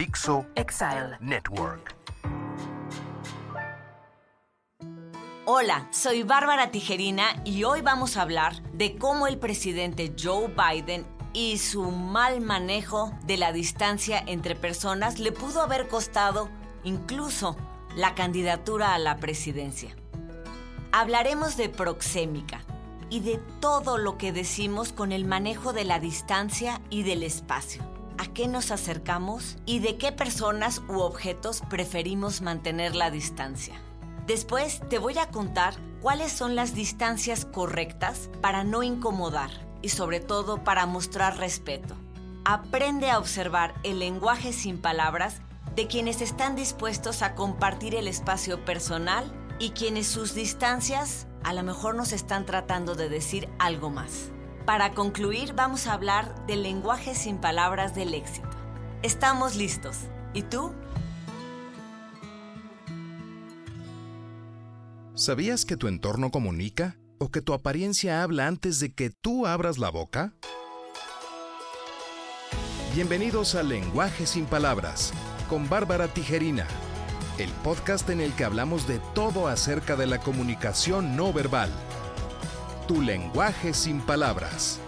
Dixo Exile Network. Hola, soy Bárbara Tijerina y hoy vamos a hablar de cómo el presidente Joe Biden y su mal manejo de la distancia entre personas le pudo haber costado incluso la candidatura a la presidencia. Hablaremos de proxémica y de todo lo que decimos con el manejo de la distancia y del espacio. ¿A qué nos acercamos y de qué personas u objetos preferimos mantener la distancia? Después te voy a contar cuáles son las distancias correctas para no incomodar y sobre todo para mostrar respeto. Aprende a observar el lenguaje sin palabras de quienes están dispuestos a compartir el espacio personal y quienes sus distancias a lo mejor nos están tratando de decir algo más. Para concluir, vamos a hablar del lenguaje sin palabras del éxito. Estamos listos. ¿Y tú? ¿Sabías que tu entorno comunica o que tu apariencia habla antes de que tú abras la boca? Bienvenidos a Lenguaje sin Palabras con Bárbara Tijerina el podcast en el que hablamos de todo acerca de la comunicación no verbal. Tu lenguaje sin palabras.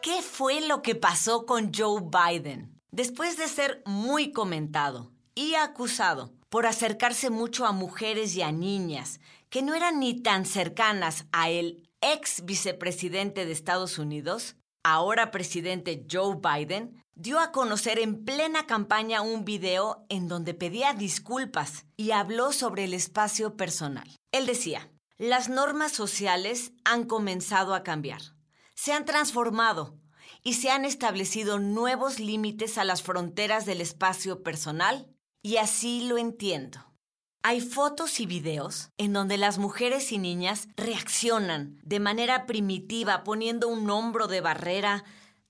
¿Qué fue lo que pasó con Joe Biden? Después de ser muy comentado y acusado por acercarse mucho a mujeres y a niñas que no eran ni tan cercanas a el ex vicepresidente de Estados Unidos, ahora presidente Joe Biden, dio a conocer en plena campaña un video en donde pedía disculpas y habló sobre el espacio personal. Él decía, las normas sociales han comenzado a cambiar, se han transformado y se han establecido nuevos límites a las fronteras del espacio personal y así lo entiendo. Hay fotos y videos en donde las mujeres y niñas reaccionan de manera primitiva poniendo un hombro de barrera,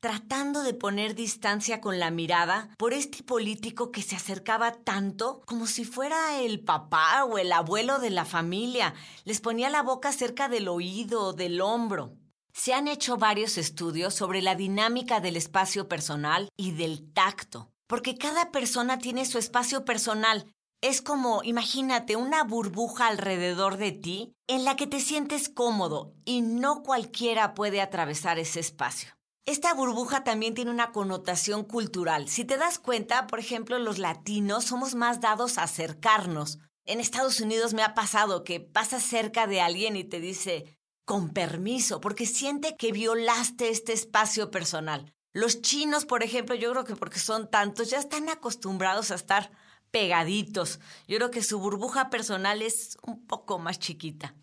tratando de poner distancia con la mirada por este político que se acercaba tanto como si fuera el papá o el abuelo de la familia. Les ponía la boca cerca del oído, del hombro. Se han hecho varios estudios sobre la dinámica del espacio personal y del tacto, porque cada persona tiene su espacio personal es como, imagínate, una burbuja alrededor de ti en la que te sientes cómodo y no cualquiera puede atravesar ese espacio. Esta burbuja también tiene una connotación cultural. Si te das cuenta, por ejemplo, los latinos somos más dados a acercarnos. En Estados Unidos me ha pasado que pasas cerca de alguien y te dice, con permiso, porque siente que violaste este espacio personal. Los chinos, por ejemplo, yo creo que porque son tantos, ya están acostumbrados a estar pegaditos. Yo creo que su burbuja personal es un poco más chiquita.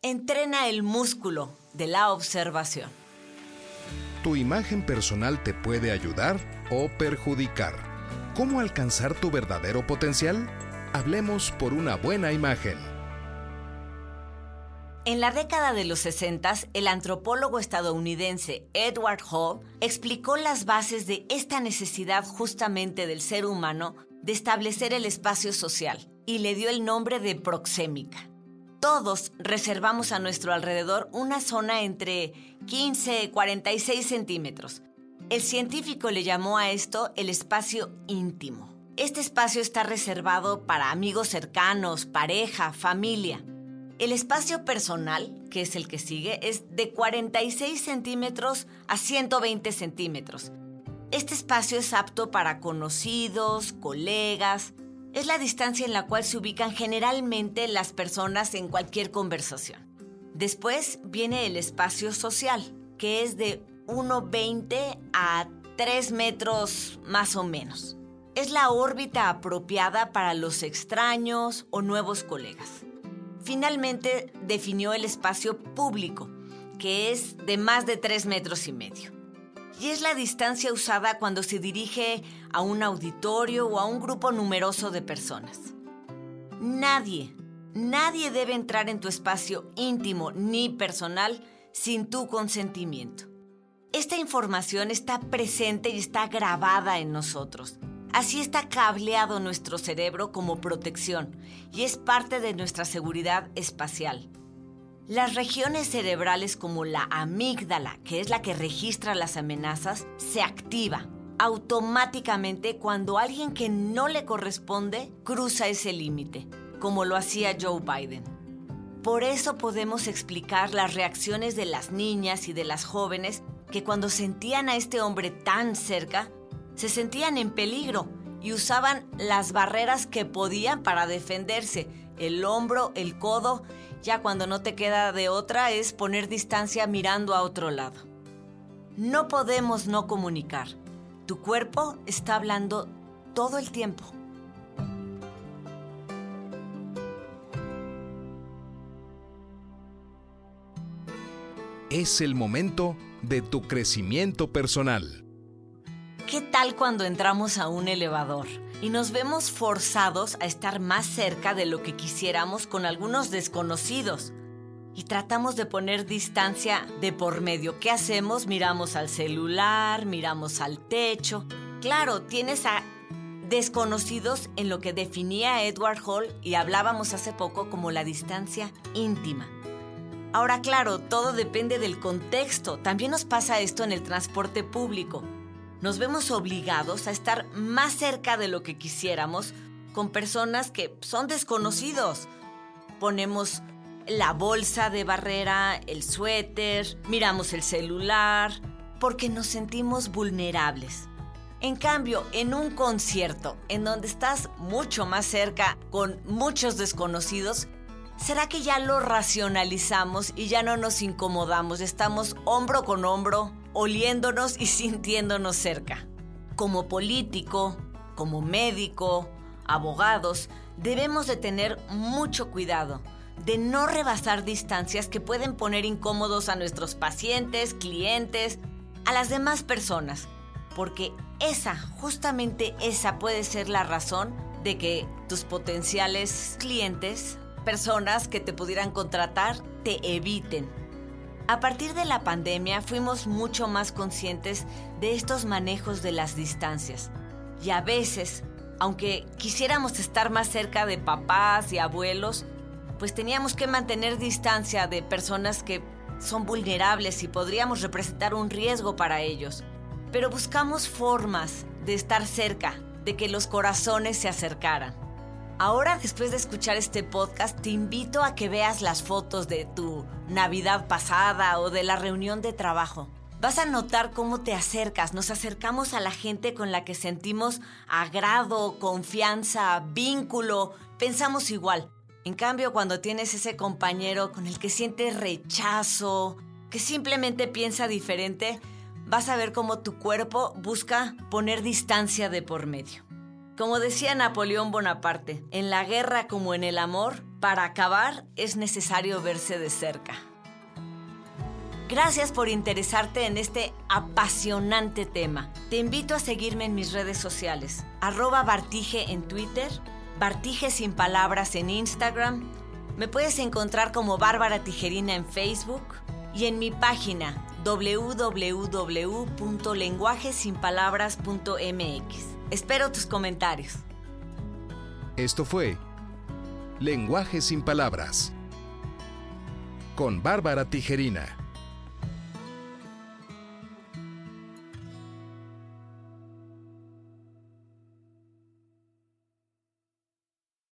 Entrena el músculo de la observación. Tu imagen personal te puede ayudar o perjudicar. ¿Cómo alcanzar tu verdadero potencial? Hablemos por una buena imagen. En la década de los 60, el antropólogo estadounidense Edward Hall explicó las bases de esta necesidad justamente del ser humano de establecer el espacio social y le dio el nombre de proxémica. Todos reservamos a nuestro alrededor una zona entre 15 y 46 centímetros. El científico le llamó a esto el espacio íntimo. Este espacio está reservado para amigos cercanos, pareja, familia. El espacio personal, que es el que sigue, es de 46 centímetros a 120 centímetros. Este espacio es apto para conocidos, colegas. Es la distancia en la cual se ubican generalmente las personas en cualquier conversación. Después viene el espacio social, que es de 1,20 a 3 metros más o menos. Es la órbita apropiada para los extraños o nuevos colegas. Finalmente definió el espacio público, que es de más de 3 metros y medio. Y es la distancia usada cuando se dirige a un auditorio o a un grupo numeroso de personas. Nadie, nadie debe entrar en tu espacio íntimo ni personal sin tu consentimiento. Esta información está presente y está grabada en nosotros. Así está cableado nuestro cerebro como protección y es parte de nuestra seguridad espacial. Las regiones cerebrales como la amígdala, que es la que registra las amenazas, se activa automáticamente cuando alguien que no le corresponde cruza ese límite, como lo hacía Joe Biden. Por eso podemos explicar las reacciones de las niñas y de las jóvenes que cuando sentían a este hombre tan cerca, se sentían en peligro y usaban las barreras que podían para defenderse, el hombro, el codo ya cuando no te queda de otra es poner distancia mirando a otro lado. No podemos no comunicar. Tu cuerpo está hablando todo el tiempo. Es el momento de tu crecimiento personal. ¿Qué tal cuando entramos a un elevador? y nos vemos forzados a estar más cerca de lo que quisiéramos con algunos desconocidos. Y tratamos de poner distancia de por medio. ¿Qué hacemos? Miramos al celular, miramos al techo. Claro, tienes a desconocidos en lo que definía Edward Hall y hablábamos hace poco como la distancia íntima. Ahora, claro, todo depende del contexto. También nos pasa esto en el transporte público nos vemos obligados a estar más cerca de lo que quisiéramos con personas que son desconocidos. Ponemos la bolsa de barrera, el suéter, miramos el celular, porque nos sentimos vulnerables. En cambio, en un concierto, en donde estás mucho más cerca con muchos desconocidos, ¿será que ya lo racionalizamos y ya no nos incomodamos? Estamos hombro con hombro, oliéndonos y sintiéndonos cerca. Como político, como médico, abogados, debemos de tener mucho cuidado de no rebasar distancias que pueden poner incómodos a nuestros pacientes, clientes, a las demás personas, porque esa, justamente esa puede ser la razón de que tus potenciales clientes, personas que te pudieran contratar, te eviten a partir de la pandemia fuimos mucho más conscientes de estos manejos de las distancias. Y a veces, aunque quisiéramos estar más cerca de papás y abuelos, pues teníamos que mantener distancia de personas que son vulnerables y podríamos representar un riesgo para ellos. Pero buscamos formas de estar cerca, de que los corazones se acercaran. Ahora, después de escuchar este podcast, te invito a que veas las fotos de tu Navidad pasada o de la reunión de trabajo. Vas a notar cómo te acercas, nos acercamos a la gente con la que sentimos agrado, confianza, vínculo, pensamos igual. En cambio, cuando tienes ese compañero con el que sientes rechazo, que simplemente piensa diferente, vas a ver cómo tu cuerpo busca poner distancia de por medio. Como decía Napoleón Bonaparte, en la guerra como en el amor, para acabar es necesario verse de cerca. Gracias por interesarte en este apasionante tema. Te invito a seguirme en mis redes sociales, arroba Bartige en Twitter, Bartige sin palabras en Instagram, me puedes encontrar como Bárbara Tijerina en Facebook y en mi página www.lenguajesinpalabras.mx. Espero tus comentarios. Esto fue Lenguaje sin Palabras con Bárbara Tijerina.